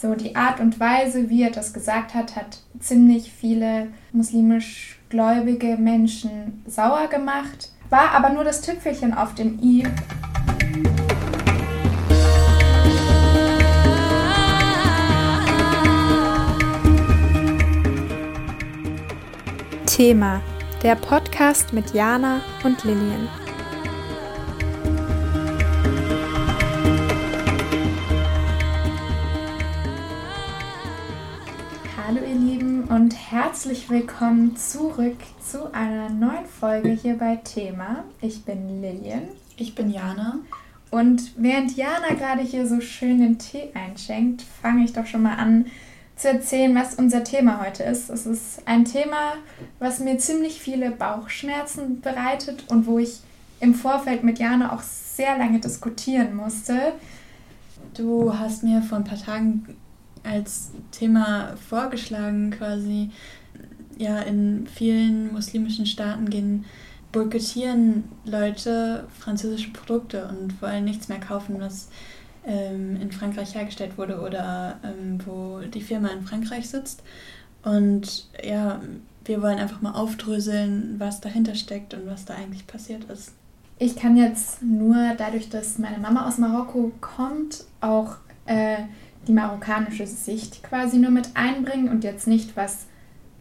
so die Art und Weise, wie er das gesagt hat, hat ziemlich viele muslimisch gläubige Menschen sauer gemacht. War aber nur das Tüpfelchen auf dem i. Thema: Der Podcast mit Jana und Lillian. Herzlich willkommen zurück zu einer neuen Folge hier bei Thema. Ich bin Lillian. Ich bin Jana. Und während Jana gerade hier so schön den Tee einschenkt, fange ich doch schon mal an, zu erzählen, was unser Thema heute ist. Es ist ein Thema, was mir ziemlich viele Bauchschmerzen bereitet und wo ich im Vorfeld mit Jana auch sehr lange diskutieren musste. Du hast mir vor ein paar Tagen als Thema vorgeschlagen, quasi, ja, in vielen muslimischen Staaten gehen boykottieren Leute französische Produkte und wollen nichts mehr kaufen, was ähm, in Frankreich hergestellt wurde oder ähm, wo die Firma in Frankreich sitzt. Und ja, wir wollen einfach mal aufdröseln, was dahinter steckt und was da eigentlich passiert ist. Ich kann jetzt nur dadurch, dass meine Mama aus Marokko kommt, auch äh, die marokkanische Sicht quasi nur mit einbringen und jetzt nicht, was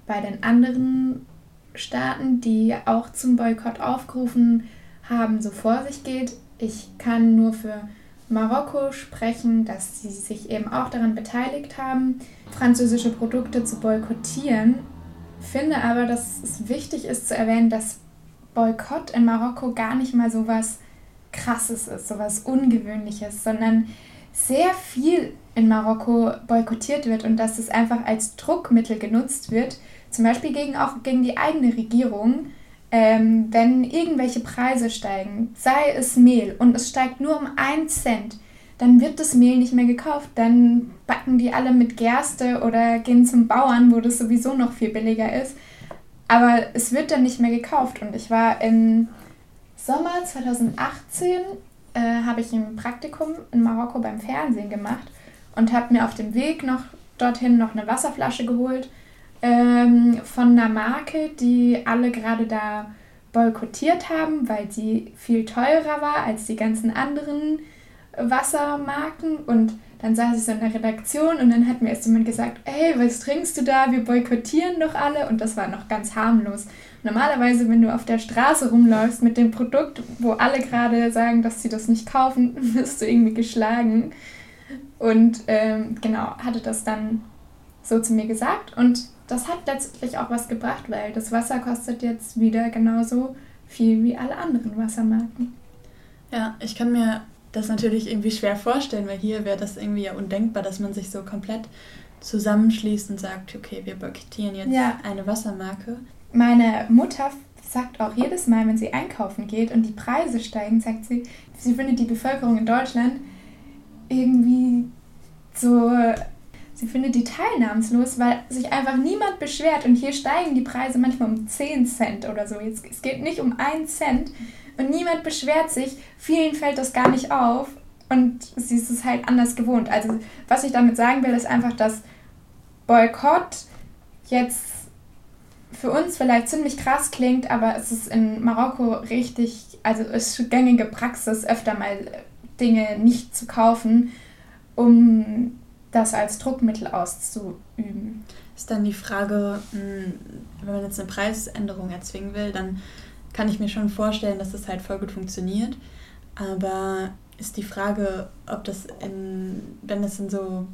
bei den anderen Staaten, die auch zum Boykott aufgerufen haben, so vor sich geht. Ich kann nur für Marokko sprechen, dass sie sich eben auch daran beteiligt haben, französische Produkte zu boykottieren. Finde aber, dass es wichtig ist zu erwähnen, dass Boykott in Marokko gar nicht mal so was Krasses ist, so was Ungewöhnliches, sondern sehr viel in Marokko boykottiert wird und dass es einfach als Druckmittel genutzt wird, zum Beispiel gegen, auch gegen die eigene Regierung, ähm, wenn irgendwelche Preise steigen, sei es Mehl und es steigt nur um einen Cent, dann wird das Mehl nicht mehr gekauft. Dann backen die alle mit Gerste oder gehen zum Bauern, wo das sowieso noch viel billiger ist. Aber es wird dann nicht mehr gekauft. Und ich war im Sommer 2018, äh, habe ich ein Praktikum in Marokko beim Fernsehen gemacht und habe mir auf dem Weg noch dorthin noch eine Wasserflasche geholt ähm, von einer Marke, die alle gerade da boykottiert haben, weil sie viel teurer war als die ganzen anderen Wassermarken. Und dann saß ich so in der Redaktion und dann hat mir erst jemand gesagt, hey, was trinkst du da? Wir boykottieren doch alle. Und das war noch ganz harmlos. Normalerweise, wenn du auf der Straße rumläufst mit dem Produkt, wo alle gerade sagen, dass sie das nicht kaufen, wirst du irgendwie geschlagen. Und ähm, genau, hatte das dann so zu mir gesagt. Und das hat letztlich auch was gebracht, weil das Wasser kostet jetzt wieder genauso viel wie alle anderen Wassermarken. Ja, ich kann mir das natürlich irgendwie schwer vorstellen, weil hier wäre das irgendwie ja undenkbar, dass man sich so komplett zusammenschließt und sagt, okay, wir boykottieren jetzt ja. eine Wassermarke. Meine Mutter sagt auch jedes Mal, wenn sie einkaufen geht und die Preise steigen, sagt sie, sie findet die Bevölkerung in Deutschland irgendwie so Sie findet die teilnahmslos, weil sich einfach niemand beschwert. Und hier steigen die Preise manchmal um 10 Cent oder so. Jetzt, es geht nicht um 1 Cent. Und niemand beschwert sich. Vielen fällt das gar nicht auf. Und sie ist es halt anders gewohnt. Also, was ich damit sagen will, ist einfach, dass Boykott jetzt für uns vielleicht ziemlich krass klingt, aber es ist in Marokko richtig, also es ist gängige Praxis, öfter mal Dinge nicht zu kaufen, um das als Druckmittel auszuüben. Ist dann die Frage, hm, wenn man jetzt eine Preisänderung erzwingen will, dann kann ich mir schon vorstellen, dass das halt voll gut funktioniert. Aber ist die Frage, ob das in, wenn es in so,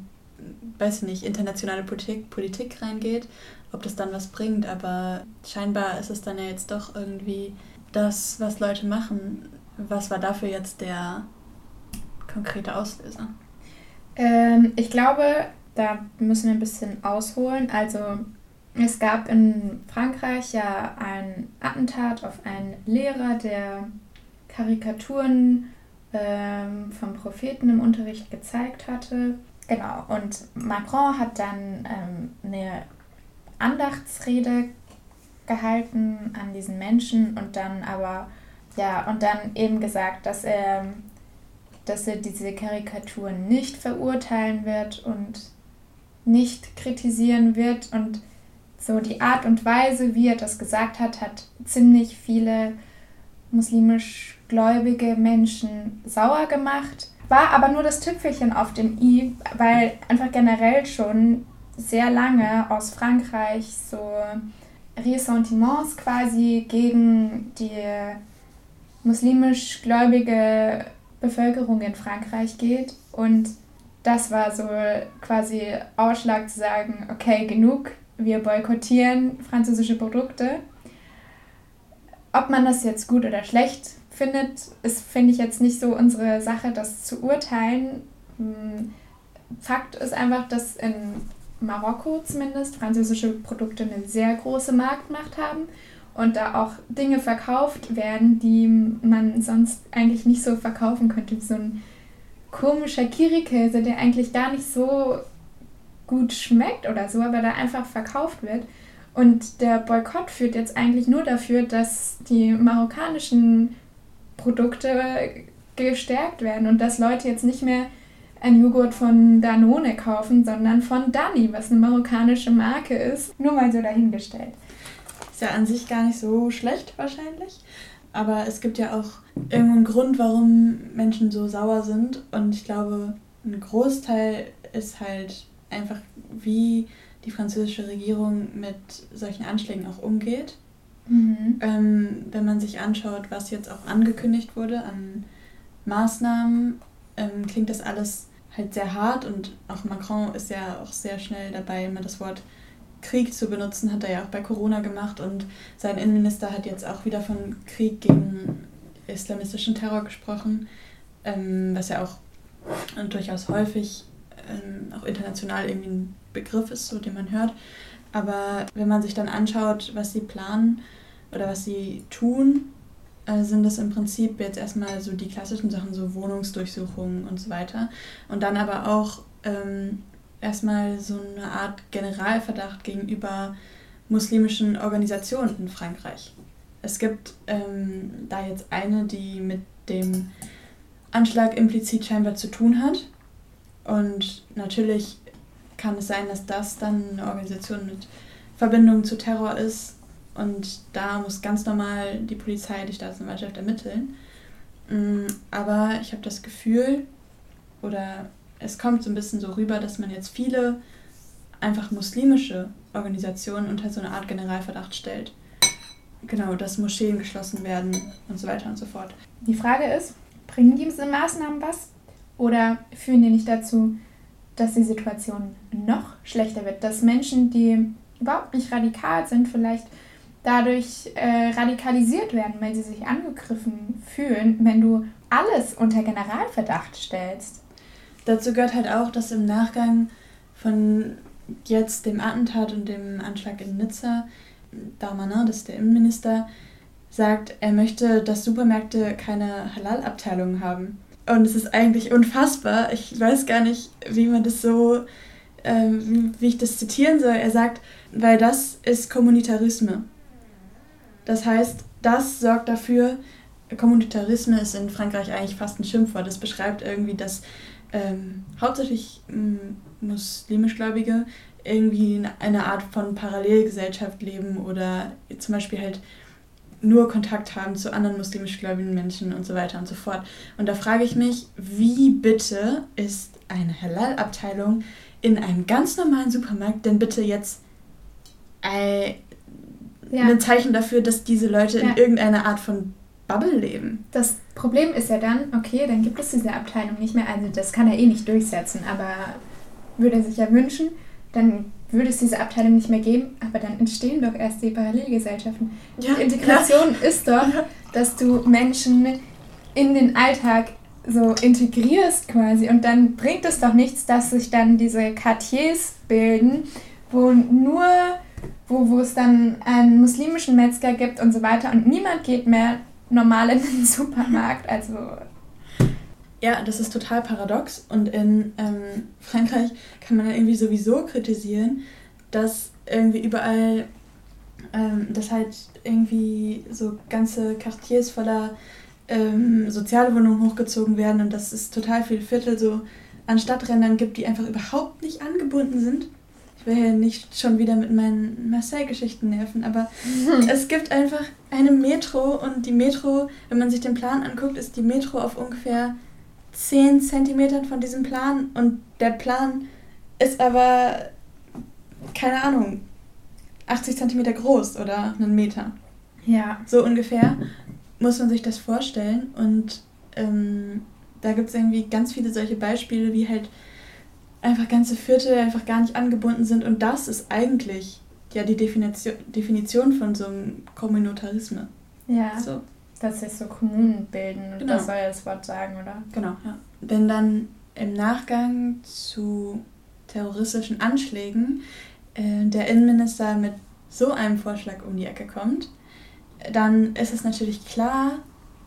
weiß ich nicht, internationale Politik, Politik reingeht, ob das dann was bringt. Aber scheinbar ist es dann ja jetzt doch irgendwie das, was Leute machen. Was war dafür jetzt der konkrete Auslöser? Ähm, ich glaube, da müssen wir ein bisschen ausholen. Also es gab in Frankreich ja ein Attentat auf einen Lehrer, der Karikaturen ähm, vom Propheten im Unterricht gezeigt hatte. Genau, und Macron hat dann ähm, eine Andachtsrede gehalten an diesen Menschen und dann aber, ja, und dann eben gesagt, dass er dass er diese Karikaturen nicht verurteilen wird und nicht kritisieren wird und so die Art und Weise, wie er das gesagt hat, hat ziemlich viele muslimisch gläubige Menschen sauer gemacht. War aber nur das Tüpfelchen auf dem i, weil einfach generell schon sehr lange aus Frankreich so Ressentiments quasi gegen die muslimisch gläubige Bevölkerung in Frankreich geht. Und das war so quasi Ausschlag zu sagen, okay, genug, wir boykottieren französische Produkte. Ob man das jetzt gut oder schlecht findet, ist, finde ich, jetzt nicht so unsere Sache, das zu urteilen. Hm, Fakt ist einfach, dass in Marokko zumindest französische Produkte eine sehr große Marktmacht haben und da auch Dinge verkauft werden, die man sonst eigentlich nicht so verkaufen könnte. So ein komischer Kirikäse, der eigentlich gar nicht so gut schmeckt oder so, aber da einfach verkauft wird. Und der Boykott führt jetzt eigentlich nur dafür, dass die marokkanischen Produkte gestärkt werden und dass Leute jetzt nicht mehr ein Joghurt von Danone kaufen, sondern von Dani, was eine marokkanische Marke ist. Nur mal so dahingestellt. Ist ja an sich gar nicht so schlecht wahrscheinlich. Aber es gibt ja auch irgendeinen Grund, warum Menschen so sauer sind. Und ich glaube, ein Großteil ist halt einfach, wie die französische Regierung mit solchen Anschlägen auch umgeht. Mhm. Ähm, wenn man sich anschaut, was jetzt auch angekündigt wurde an Maßnahmen, ähm, klingt das alles halt sehr hart und auch Macron ist ja auch sehr schnell dabei, immer das Wort Krieg zu benutzen, hat er ja auch bei Corona gemacht und sein Innenminister hat jetzt auch wieder von Krieg gegen islamistischen Terror gesprochen, ähm, was ja auch durchaus häufig ähm, auch international irgendwie ein Begriff ist, so den man hört. Aber wenn man sich dann anschaut, was sie planen oder was sie tun, äh, sind das im Prinzip jetzt erstmal so die klassischen Sachen, so Wohnungsdurchsuchungen und so weiter. Und dann aber auch ähm, erstmal so eine Art Generalverdacht gegenüber muslimischen Organisationen in Frankreich. Es gibt ähm, da jetzt eine, die mit dem Anschlag implizit scheinbar zu tun hat. Und natürlich kann es sein, dass das dann eine Organisation mit Verbindung zu Terror ist und da muss ganz normal die Polizei, die Staatsanwaltschaft ermitteln. Mm, aber ich habe das Gefühl, oder es kommt so ein bisschen so rüber, dass man jetzt viele einfach muslimische Organisationen unter so eine Art Generalverdacht stellt. Genau, dass Moscheen geschlossen werden und so weiter und so fort. Die Frage ist, bringen diese Maßnahmen was? Oder führen die nicht dazu, dass die Situation noch schlechter wird? Dass Menschen, die überhaupt nicht radikal sind, vielleicht dadurch äh, radikalisiert werden, weil sie sich angegriffen fühlen, wenn du alles unter Generalverdacht stellst. Dazu gehört halt auch, dass im Nachgang von jetzt dem Attentat und dem Anschlag in Nizza, Darmanin, das ist der Innenminister, sagt, er möchte, dass Supermärkte keine Halal-Abteilung haben. Und es ist eigentlich unfassbar. Ich weiß gar nicht, wie man das so, äh, wie, ich das zitieren soll. Er sagt, weil das ist Kommunitarismus. Das heißt, das sorgt dafür, Kommunitarismus ist in Frankreich eigentlich fast ein Schimpfwort. Das beschreibt irgendwie, dass ähm, hauptsächlich ähm, muslimischgläubige irgendwie in einer Art von Parallelgesellschaft leben oder zum Beispiel halt nur Kontakt haben zu anderen muslimischgläubigen Menschen und so weiter und so fort. Und da frage ich mich, wie bitte ist eine Halal-Abteilung in einem ganz normalen Supermarkt denn bitte jetzt äh, ja. ein Zeichen dafür, dass diese Leute ja. in irgendeiner Art von Bubble leben. Das Problem ist ja dann, okay, dann gibt es diese Abteilung nicht mehr. Also das kann er eh nicht durchsetzen, aber würde er sich ja wünschen, dann würde es diese Abteilung nicht mehr geben, aber dann entstehen doch erst die Parallelgesellschaften. Ja, die Integration klar. ist doch, dass du Menschen in den Alltag so integrierst quasi und dann bringt es doch nichts, dass sich dann diese Quartiers bilden, wo nur wo, wo es dann einen muslimischen Metzger gibt und so weiter und niemand geht mehr normal in den Supermarkt. Also. Ja, das ist total paradox und in ähm, Frankreich kann man ja irgendwie sowieso kritisieren, dass irgendwie überall, ähm, dass halt irgendwie so ganze Quartiers voller ähm, soziale Wohnungen hochgezogen werden und dass es total viele Viertel so an Stadträndern gibt, die einfach überhaupt nicht angebunden sind. Ich will ja nicht schon wieder mit meinen Marseille-Geschichten nerven, aber es gibt einfach eine Metro und die Metro, wenn man sich den Plan anguckt, ist die Metro auf ungefähr 10 Zentimetern von diesem Plan und der Plan ist aber, keine Ahnung, 80 Zentimeter groß oder einen Meter. Ja. So ungefähr muss man sich das vorstellen und ähm, da gibt es irgendwie ganz viele solche Beispiele, wie halt einfach ganze Viertel einfach gar nicht angebunden sind und das ist eigentlich ja die Definition, Definition von so einem Kommunitarismus. Ja. So. Dass sich so Kommunen bilden, genau. das soll ja das Wort sagen, oder? Genau, ja. Wenn dann im Nachgang zu terroristischen Anschlägen äh, der Innenminister mit so einem Vorschlag um die Ecke kommt, dann ist es natürlich klar,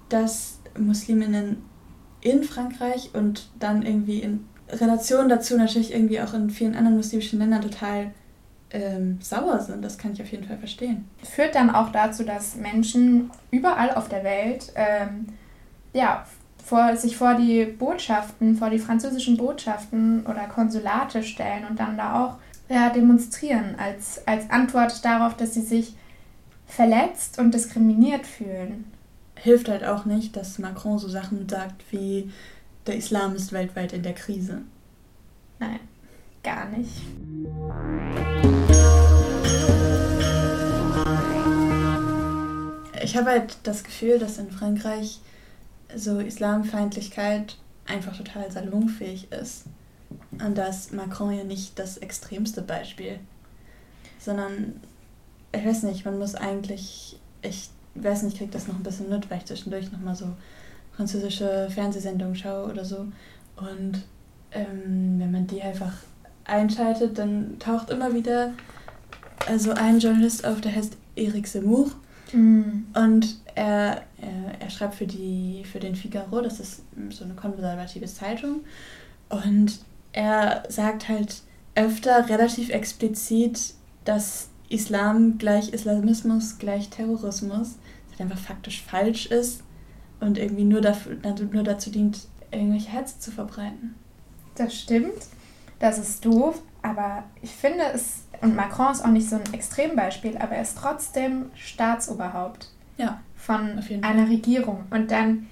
dass Musliminnen in Frankreich und dann irgendwie in Relation dazu natürlich irgendwie auch in vielen anderen muslimischen Ländern total ähm, sauer sind. Das kann ich auf jeden Fall verstehen. Führt dann auch dazu, dass Menschen überall auf der Welt ähm, ja, vor, sich vor die Botschaften, vor die französischen Botschaften oder Konsulate stellen und dann da auch ja, demonstrieren als, als Antwort darauf, dass sie sich verletzt und diskriminiert fühlen. Hilft halt auch nicht, dass Macron so Sachen sagt wie der Islam ist weltweit in der Krise. Nein, gar nicht. Ich habe halt das Gefühl, dass in Frankreich so Islamfeindlichkeit einfach total salonfähig ist. Und dass Macron ja nicht das extremste Beispiel, sondern ich weiß nicht, man muss eigentlich, ich weiß nicht, ich krieg das noch ein bisschen mit, weil ich zwischendurch nochmal so französische Fernsehsendungen schaue oder so. Und ähm, wenn man die einfach einschaltet, dann taucht immer wieder also ein Journalist auf, der heißt Eric Zemmour. Mm. Und er, er, er schreibt für, die, für den Figaro, das ist so eine konservative Zeitung. Und er sagt halt öfter relativ explizit, dass Islam gleich Islamismus gleich Terrorismus, das halt einfach faktisch falsch ist und irgendwie nur, dafür, nur dazu dient, irgendwelche Hetze zu verbreiten. Das stimmt, das ist doof, aber ich finde es, und Macron ist auch nicht so ein Extrembeispiel, aber er ist trotzdem Staatsoberhaupt ja, von einer Regierung. Und dann,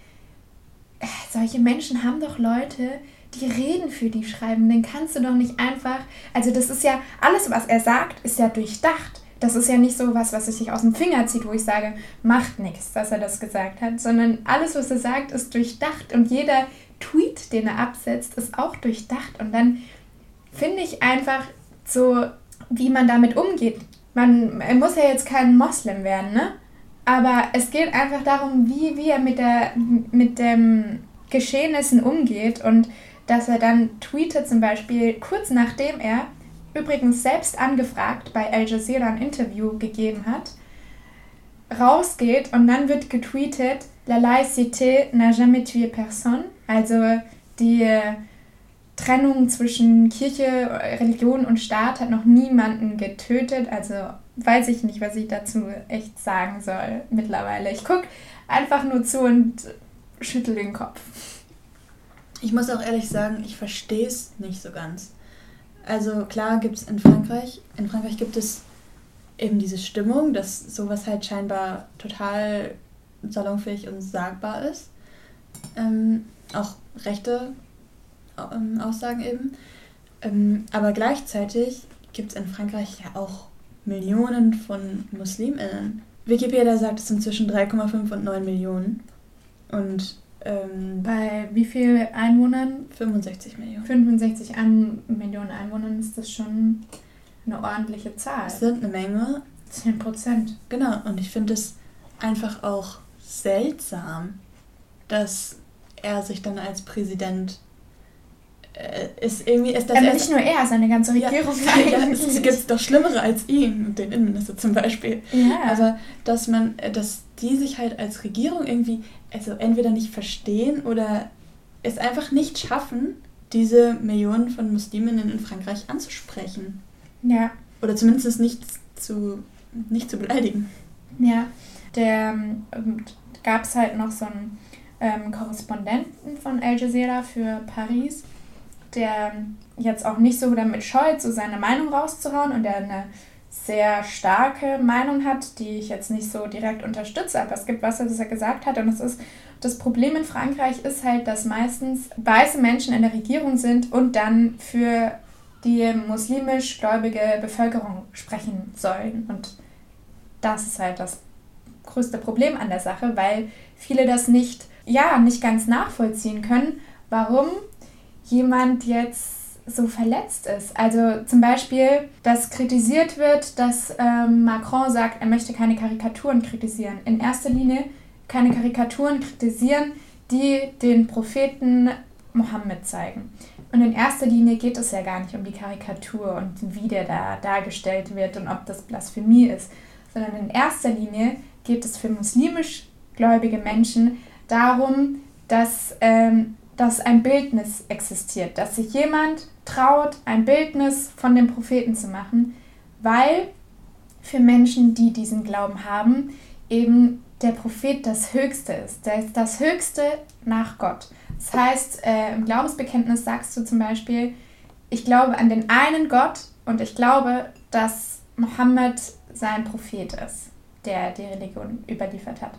äh, solche Menschen haben doch Leute, die reden für die schreiben, den kannst du doch nicht einfach. Also, das ist ja, alles, was er sagt, ist ja durchdacht. Das ist ja nicht so was, was sich aus dem Finger zieht, wo ich sage, macht nichts, dass er das gesagt hat, sondern alles, was er sagt, ist durchdacht und jeder Tweet, den er absetzt, ist auch durchdacht. Und dann finde ich einfach so, wie man damit umgeht. Man muss ja jetzt kein Moslem werden, ne? Aber es geht einfach darum, wie, wie er mit, der, mit dem Geschehnissen umgeht und dass er dann tweetet zum Beispiel kurz nachdem er übrigens selbst angefragt bei Al Jazeera ein Interview gegeben hat, rausgeht und dann wird getweetet, La laïcité n'a jamais tué personne, also die Trennung zwischen Kirche, Religion und Staat hat noch niemanden getötet, also weiß ich nicht, was ich dazu echt sagen soll mittlerweile. Ich gucke einfach nur zu und schüttel den Kopf. Ich muss auch ehrlich sagen, ich verstehe es nicht so ganz. Also klar gibt es in Frankreich, in Frankreich gibt es eben diese Stimmung, dass sowas halt scheinbar total salonfähig und sagbar ist. Ähm, auch rechte ähm, Aussagen eben. Ähm, aber gleichzeitig gibt es in Frankreich ja auch Millionen von MuslimInnen. Wikipedia sagt, es sind zwischen 3,5 und 9 Millionen. Und ähm, Bei wie viel Einwohnern? 65 Millionen. 65 An Millionen Einwohnern ist das schon eine ordentliche Zahl. Das sind eine Menge. 10 Prozent. Genau, und ich finde es einfach auch seltsam, dass er sich dann als Präsident ist irgendwie ist das Aber nicht nur er, seine ganze Regierung. Ja, ja es gibt doch Schlimmere als ihn, den Innenminister zum Beispiel. Ja. Aber dass man, dass die sich halt als Regierung irgendwie, also entweder nicht verstehen oder es einfach nicht schaffen, diese Millionen von Musliminnen in Frankreich anzusprechen. Ja. Oder zumindest nicht zu, nicht zu beleidigen. Ja. Der ähm, gab es halt noch so einen ähm, Korrespondenten von Al Jazeera für Paris der jetzt auch nicht so damit scheut, so seine Meinung rauszuhauen und der eine sehr starke Meinung hat, die ich jetzt nicht so direkt unterstütze, aber es gibt was, was er gesagt hat und es ist, das Problem in Frankreich ist halt, dass meistens weiße Menschen in der Regierung sind und dann für die muslimisch gläubige Bevölkerung sprechen sollen. Und das ist halt das größte Problem an der Sache, weil viele das nicht, ja, nicht ganz nachvollziehen können, warum jemand jetzt so verletzt ist. Also zum Beispiel, dass kritisiert wird, dass ähm, Macron sagt, er möchte keine Karikaturen kritisieren. In erster Linie keine Karikaturen kritisieren, die den Propheten Mohammed zeigen. Und in erster Linie geht es ja gar nicht um die Karikatur und wie der da dargestellt wird und ob das Blasphemie ist, sondern in erster Linie geht es für muslimisch gläubige Menschen darum, dass, ähm, dass ein Bildnis existiert, dass sich jemand traut, ein Bildnis von dem Propheten zu machen, weil für Menschen, die diesen Glauben haben, eben der Prophet das Höchste ist. Der ist das Höchste nach Gott. Das heißt, äh, im Glaubensbekenntnis sagst du zum Beispiel, ich glaube an den einen Gott und ich glaube, dass Mohammed sein Prophet ist, der die Religion überliefert hat.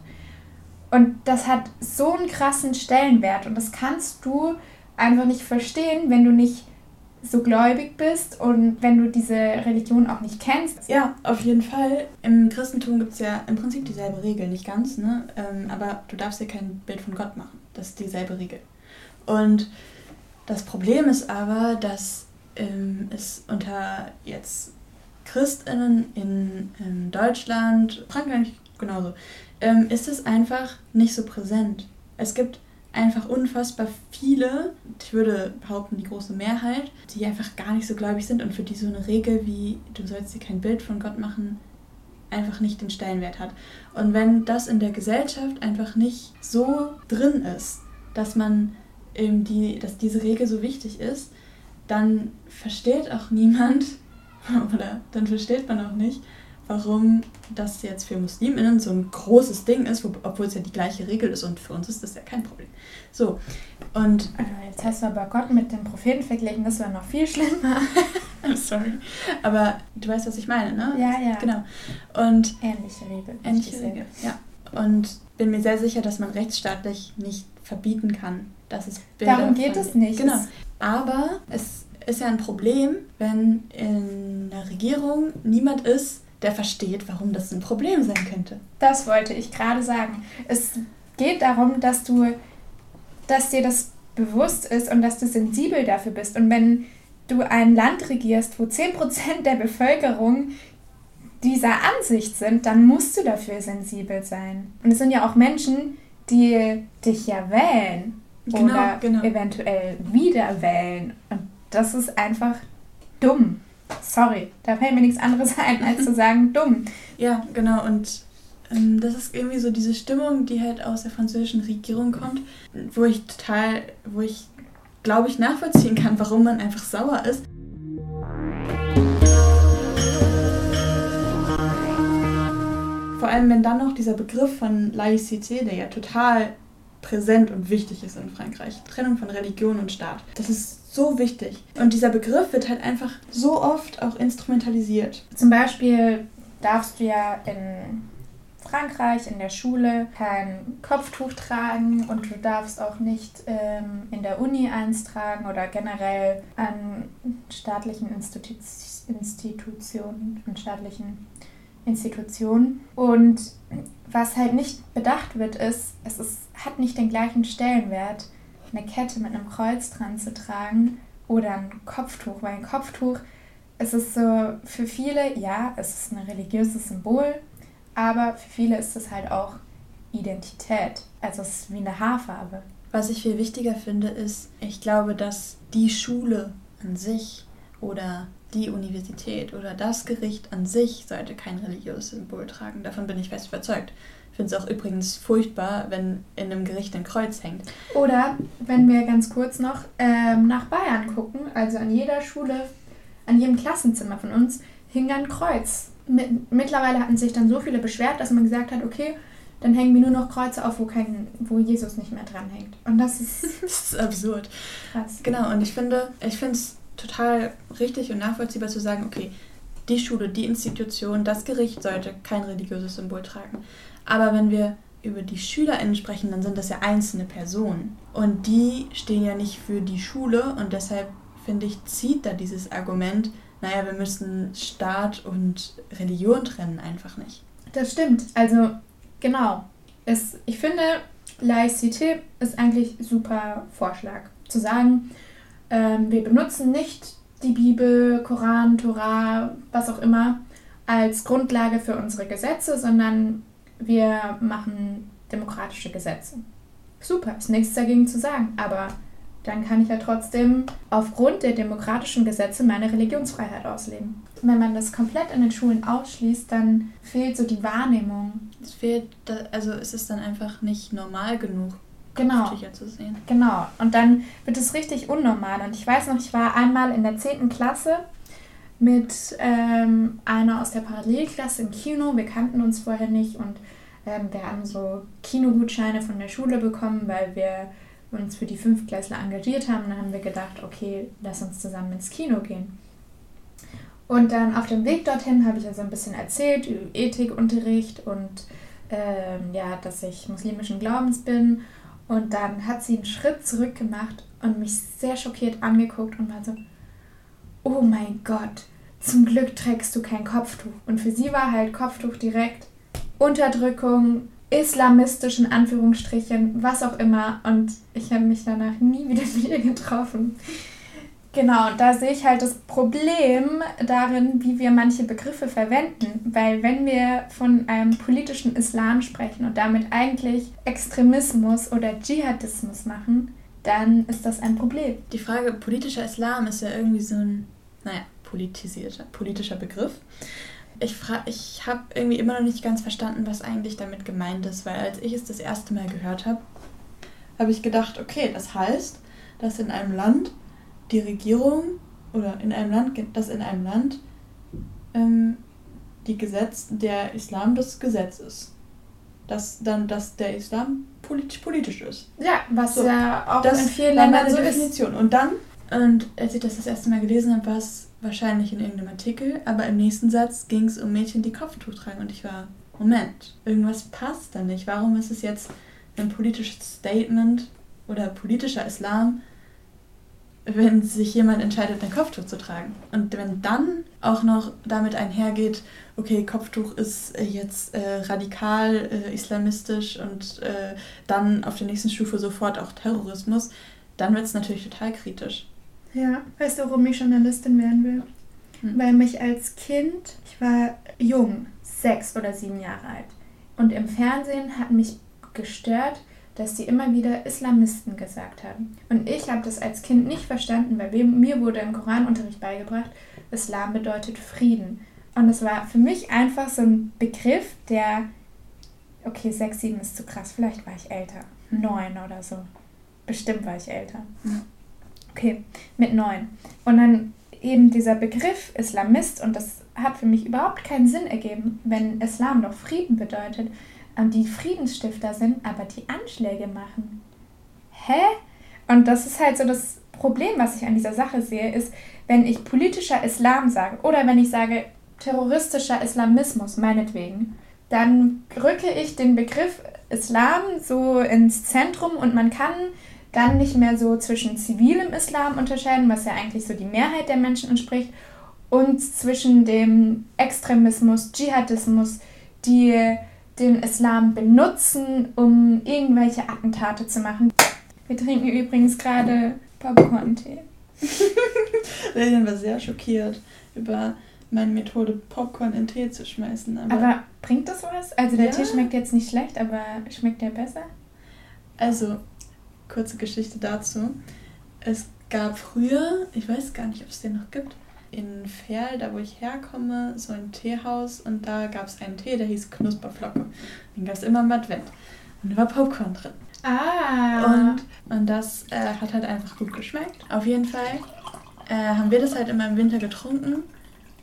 Und das hat so einen krassen Stellenwert und das kannst du einfach nicht verstehen, wenn du nicht so gläubig bist und wenn du diese Religion auch nicht kennst. Ja, auf jeden Fall. Im Christentum gibt es ja im Prinzip dieselbe Regel, nicht ganz, ne? Ähm, aber du darfst dir kein Bild von Gott machen. Das ist dieselbe Regel. Und das Problem ist aber, dass ähm, es unter jetzt Christinnen in, in Deutschland, Frankreich genauso, ähm, ist es einfach nicht so präsent. Es gibt einfach unfassbar viele, ich würde behaupten, die große Mehrheit, die einfach gar nicht so gläubig sind und für die so eine Regel wie du sollst dir kein Bild von Gott machen, einfach nicht den Stellenwert hat. Und wenn das in der Gesellschaft einfach nicht so drin ist, dass man eben die, dass diese Regel so wichtig ist, dann versteht auch niemand, oder dann versteht man auch nicht, warum das jetzt für Musliminnen so ein großes Ding ist, obwohl es ja die gleiche Regel ist und für uns ist das ja kein Problem. So, und... Also jetzt hast du aber Gott mit dem Propheten verglichen, das wäre noch viel schlimmer. I'm sorry. Aber du weißt, was ich meine, ne? Ja, ja. Genau. Und... Ähnliche Regel. Ähnliche Regel, ja. Und bin mir sehr sicher, dass man rechtsstaatlich nicht verbieten kann, dass es Bilder Darum geht es nicht. Genau. Aber es ist ja ein Problem, wenn in der Regierung niemand ist, der versteht, warum das ein Problem sein könnte. Das wollte ich gerade sagen. Es geht darum, dass du, dass dir das bewusst ist und dass du sensibel dafür bist. Und wenn du ein Land regierst, wo 10% der Bevölkerung dieser Ansicht sind, dann musst du dafür sensibel sein. Und es sind ja auch Menschen, die dich ja wählen genau, oder genau. eventuell wieder wählen. Und das ist einfach dumm. Sorry, da fällt mir nichts anderes ein, als zu sagen, dumm. Ja, genau. Und ähm, das ist irgendwie so diese Stimmung, die halt aus der französischen Regierung kommt, wo ich total, wo ich glaube ich nachvollziehen kann, warum man einfach sauer ist. Vor allem, wenn dann noch dieser Begriff von Laïcité, der ja total präsent und wichtig ist in Frankreich, Trennung von Religion und Staat, das ist so wichtig. Und dieser Begriff wird halt einfach so oft auch instrumentalisiert. Zum Beispiel darfst du ja in Frankreich in der Schule kein Kopftuch tragen und du darfst auch nicht ähm, in der Uni eins tragen oder generell an staatlichen Institu Institutionen, an staatlichen Institutionen. Und was halt nicht bedacht wird, ist, es ist, hat nicht den gleichen Stellenwert eine Kette mit einem Kreuz dran zu tragen oder ein Kopftuch, weil ein Kopftuch, es ist so für viele, ja, es ist ein religiöses Symbol, aber für viele ist es halt auch Identität. Also es ist wie eine Haarfarbe. Was ich viel wichtiger finde, ist, ich glaube, dass die Schule an sich oder die Universität oder das Gericht an sich sollte kein religiöses Symbol tragen. Davon bin ich fest überzeugt. Ich finde es auch übrigens furchtbar, wenn in einem Gericht ein Kreuz hängt. Oder wenn wir ganz kurz noch ähm, nach Bayern gucken, also an jeder Schule, an jedem Klassenzimmer von uns hing ein Kreuz. Mit, mittlerweile hatten sich dann so viele beschwert, dass man gesagt hat, okay, dann hängen wir nur noch Kreuze auf, wo, kein, wo Jesus nicht mehr dranhängt. Und das ist, das ist absurd. Krass. Genau, und ich finde, ich finde es total richtig und nachvollziehbar zu sagen, okay, die Schule, die Institution, das Gericht sollte kein religiöses Symbol tragen. Aber wenn wir über die SchülerInnen sprechen, dann sind das ja einzelne Personen. Und die stehen ja nicht für die Schule und deshalb finde ich, zieht da dieses Argument, naja, wir müssen Staat und Religion trennen, einfach nicht. Das stimmt. Also, genau. Es, ich finde, Laicité ist eigentlich super Vorschlag. Zu sagen, ähm, wir benutzen nicht die Bibel, Koran, Torah, was auch immer, als Grundlage für unsere Gesetze, sondern wir machen demokratische Gesetze. Super, ist nichts dagegen zu sagen, aber dann kann ich ja trotzdem aufgrund der demokratischen Gesetze meine Religionsfreiheit ausleben. Wenn man das komplett in den Schulen ausschließt, dann fehlt so die Wahrnehmung. Es fehlt, also ist es dann einfach nicht normal genug, genau. zu sehen. Genau, und dann wird es richtig unnormal. Und ich weiß noch, ich war einmal in der 10. Klasse mit ähm, einer aus der Parallelklasse im Kino. Wir kannten uns vorher nicht und ähm, wir haben so Kinogutscheine von der Schule bekommen, weil wir uns für die Fünftklässler engagiert haben. Dann haben wir gedacht, okay, lass uns zusammen ins Kino gehen. Und dann auf dem Weg dorthin habe ich also ein bisschen erzählt über Ethikunterricht und ähm, ja, dass ich muslimischen Glaubens bin. Und dann hat sie einen Schritt zurück gemacht und mich sehr schockiert angeguckt und war so, oh mein Gott, zum Glück trägst du kein Kopftuch. Und für sie war halt Kopftuch direkt Unterdrückung, islamistischen Anführungsstrichen, was auch immer. Und ich habe mich danach nie wieder mit ihr getroffen. Genau, da sehe ich halt das Problem darin, wie wir manche Begriffe verwenden. Weil wenn wir von einem politischen Islam sprechen und damit eigentlich Extremismus oder Dschihadismus machen, dann ist das ein Problem. Die Frage politischer Islam ist ja irgendwie so ein, naja, politisierter, politischer Begriff ich, ich habe irgendwie immer noch nicht ganz verstanden, was eigentlich damit gemeint ist, weil als ich es das erste Mal gehört habe, habe ich gedacht, okay, das heißt, dass in einem Land die Regierung oder in einem Land, dass in einem Land ähm, die Gesetz, der Islam das Gesetz ist. Dass dann, dass der Islam politisch politisch ist. Ja, was so, ja auch in vielen Ländern so Definition. ist. Und dann, und als ich das das erste Mal gelesen habe, war es wahrscheinlich in irgendeinem Artikel, aber im nächsten Satz ging es um Mädchen, die Kopftuch tragen und ich war, Moment, irgendwas passt da nicht. Warum ist es jetzt ein politisches Statement oder politischer Islam, wenn sich jemand entscheidet, ein Kopftuch zu tragen? Und wenn dann auch noch damit einhergeht, okay, Kopftuch ist äh, jetzt äh, radikal äh, islamistisch und äh, dann auf der nächsten Stufe sofort auch Terrorismus, dann wird es natürlich total kritisch. Ja, weißt du, warum ich Journalistin werden will? Hm. Weil mich als Kind, ich war jung, sechs oder sieben Jahre alt. Und im Fernsehen hat mich gestört, dass die immer wieder Islamisten gesagt haben. Und ich habe das als Kind nicht verstanden, weil mir wurde im Koranunterricht beigebracht, Islam bedeutet Frieden. Und es war für mich einfach so ein Begriff, der, okay, sechs, sieben ist zu krass, vielleicht war ich älter, neun oder so. Bestimmt war ich älter. Hm. Okay, mit neun. Und dann eben dieser Begriff Islamist, und das hat für mich überhaupt keinen Sinn ergeben, wenn Islam doch Frieden bedeutet, die Friedensstifter sind, aber die Anschläge machen. Hä? Und das ist halt so das Problem, was ich an dieser Sache sehe, ist, wenn ich politischer Islam sage oder wenn ich sage terroristischer Islamismus, meinetwegen, dann rücke ich den Begriff Islam so ins Zentrum und man kann dann nicht mehr so zwischen zivilem Islam unterscheiden, was ja eigentlich so die Mehrheit der Menschen entspricht, und zwischen dem Extremismus, Dschihadismus, die den Islam benutzen, um irgendwelche Attentate zu machen. Wir trinken übrigens gerade Popcorn-Tee. Lilian war sehr schockiert über meine Methode, Popcorn in Tee zu schmeißen. Aber, aber bringt das was? Also der ja. Tee schmeckt jetzt nicht schlecht, aber schmeckt der besser? Also, kurze Geschichte dazu. Es gab früher, ich weiß gar nicht, ob es den noch gibt, in Ferl, da wo ich herkomme, so ein Teehaus und da gab es einen Tee, der hieß Knusperflocke. Den gab es immer im Advent. Und da war Popcorn drin. Ah. Und, und das äh, hat halt einfach gut geschmeckt. Auf jeden Fall äh, haben wir das halt immer im Winter getrunken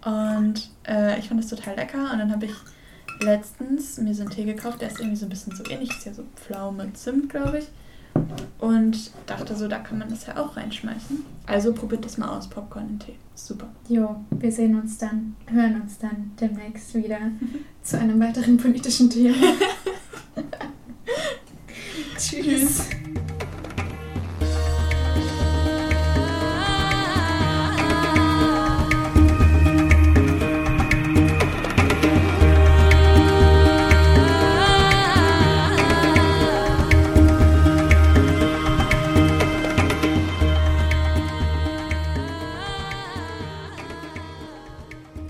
und äh, ich fand das total lecker und dann habe ich letztens mir so einen Tee gekauft, der ist irgendwie so ein bisschen so ähnlich, ist ja so Pflaume, Zimt, glaube ich. Und dachte so, da kann man das ja auch reinschmeißen. Also probiert das mal aus, Popcorn in Tee. Super. Jo, wir sehen uns dann, hören uns dann demnächst wieder zu einem weiteren politischen Thema. Tschüss.